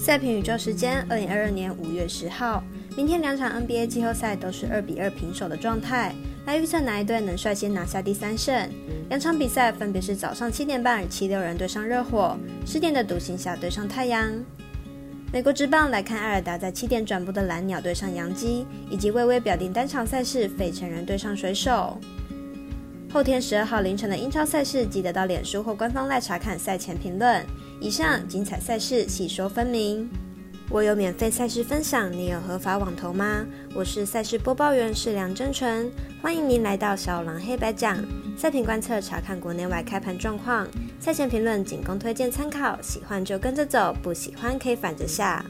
赛评宇宙时间，二零二二年五月十号，明天两场 NBA 季后赛都是二比二平手的状态，来预测哪一队能率先拿下第三胜。两场比赛分别是早上七点半七六人对上热火，十点的独行侠对上太阳。美国职棒来看艾尔达在七点转播的蓝鸟对上洋基，以及微微表定单场赛事费城人对上水手。后天十二号凌晨的英超赛事，记得到脸书或官方来查看赛前评论。以上精彩赛事细说分明。我有免费赛事分享，你有合法网投吗？我是赛事播报员是梁真纯，欢迎您来到小狼黑白讲赛评观测，查看国内外开盘状况。赛前评论仅供推荐参考，喜欢就跟着走，不喜欢可以反着下。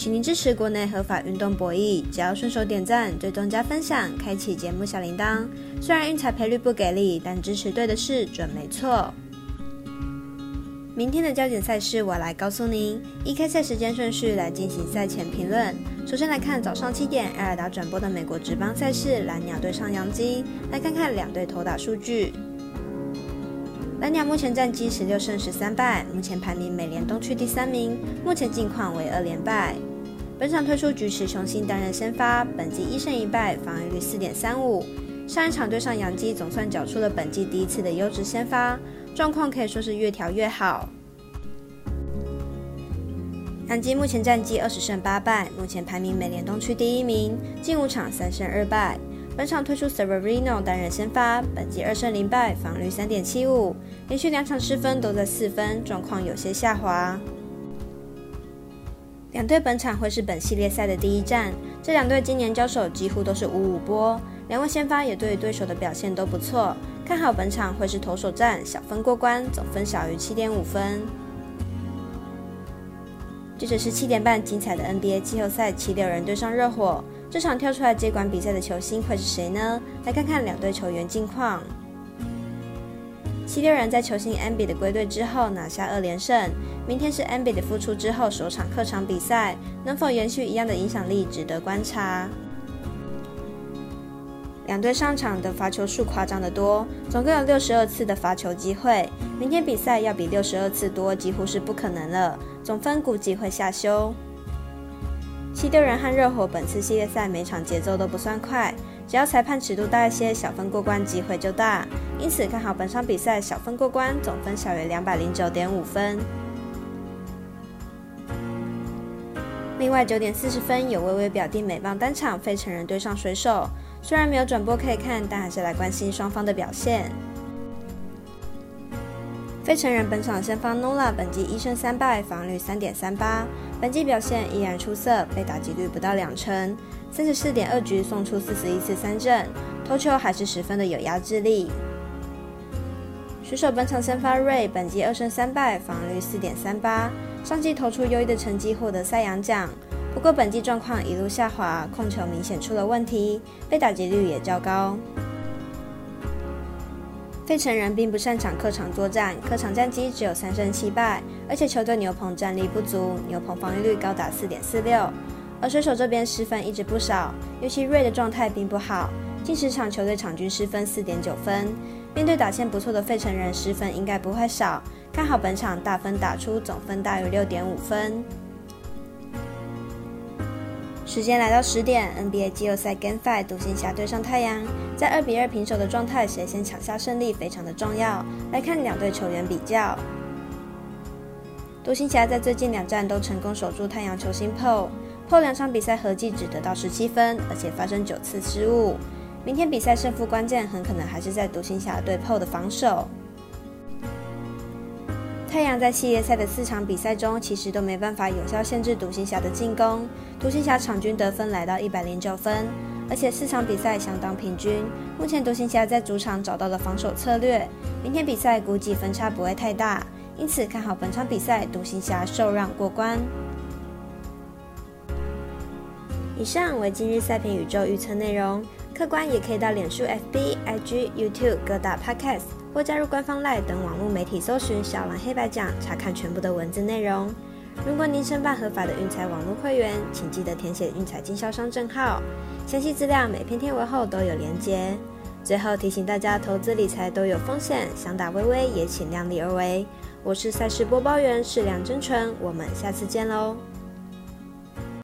请您支持国内合法运动博弈，只要顺手点赞、追踪加分享、开启节目小铃铛。虽然运彩赔率不给力，但支持对的事准没错。明天的焦点赛事，我来告诉您。一开赛时间顺序来进行赛前评论。首先来看早上七点艾尔达转播的美国职棒赛事，蓝鸟对上洋基。来看看两队投打数据。蓝鸟目前战绩十六胜十三败，目前排名美联东区第三名，目前近况为二连败。本场推出菊池雄心担任先发，本季一胜一败，防御率四点三五。上一场对上杨基，总算缴出了本季第一次的优质先发，状况可以说是越调越好。杨基目前战绩二十胜八败，目前排名美联东区第一名，近五场三胜二败。本场推出 Severino 担任先发，本季二胜零败，防率三点七五，连续两场失分都在四分，状况有些下滑。两队本场会是本系列赛的第一战，这两队今年交手几乎都是五五波，两位先发也对对手的表现都不错，看好本场会是投手战，小分过关，总分小于七点五分。接着是七点半精彩的 NBA 季后赛，七六人对上热火，这场跳出来接管比赛的球星会是谁呢？来看看两队球员近况。七六人在球星 Ambi 的归队之后拿下二连胜，明天是 Ambi 的复出之后首场客场比赛，能否延续一样的影响力值得观察。两队上场的罚球数夸张的多，总共有六十二次的罚球机会，明天比赛要比六十二次多几乎是不可能了，总分估计会下修。七六人和热火本次系列赛每场节奏都不算快。只要裁判尺度大一些，小分过关机会就大。因此看好本场比赛小分过关，总分小于两百零九点五分。另外九点四十分有微微表弟美棒单场费成人对上水手，虽然没有转播可以看，但还是来关心双方的表现。费城人本场先发 Nola 本季一胜三败，防率三点三八，本季表现依然出色，被打击率不到两成。三十四点二局送出四十一次三振，投球还是十分的有压制力。水手本场先发瑞，本季二胜三败，防率四点三八，上季投出优异的成绩，获得赛扬奖。不过本季状况一路下滑，控球明显出了问题，被打击率也较高。费城人并不擅长客场作战，客场战绩只有三胜七败，而且球队牛棚战力不足，牛棚防御率高达四点四六。而水手这边失分一直不少，尤其瑞的状态并不好，近十场球队场均失分四点九分。面对打线不错的费城人，失分应该不会少。看好本场大分打出，总分大于六点五分。时间来到十点，NBA 季后赛 Game Five 独行侠对上太阳，在二比二平手的状态，谁先抢下胜利非常的重要。来看两队球员比较，独行侠在最近两战都成功守住太阳球星 Paul。后两场比赛合计只得到十七分，而且发生九次失误。明天比赛胜负关键很可能还是在独行侠对 PO 的防守。太阳在系列赛的四场比赛中，其实都没办法有效限制独行侠的进攻。独行侠场均得分来到一百零九分，而且四场比赛相当平均。目前独行侠在主场找到了防守策略，明天比赛估计分差不会太大，因此看好本场比赛独行侠受让过关。以上为今日赛评宇宙预测内容，客观也可以到脸书、FB、IG、YouTube 各大 Podcast 或加入官方 LINE 等网络媒体搜寻“小蓝黑白讲”，查看全部的文字内容。如果您申办合法的运彩网络会员，请记得填写运彩经销商证号，详细资料每篇贴文后都有连接。最后提醒大家，投资理财都有风险，想打微微也请量力而为。我是赛事播报员是梁真纯，我们下次见喽。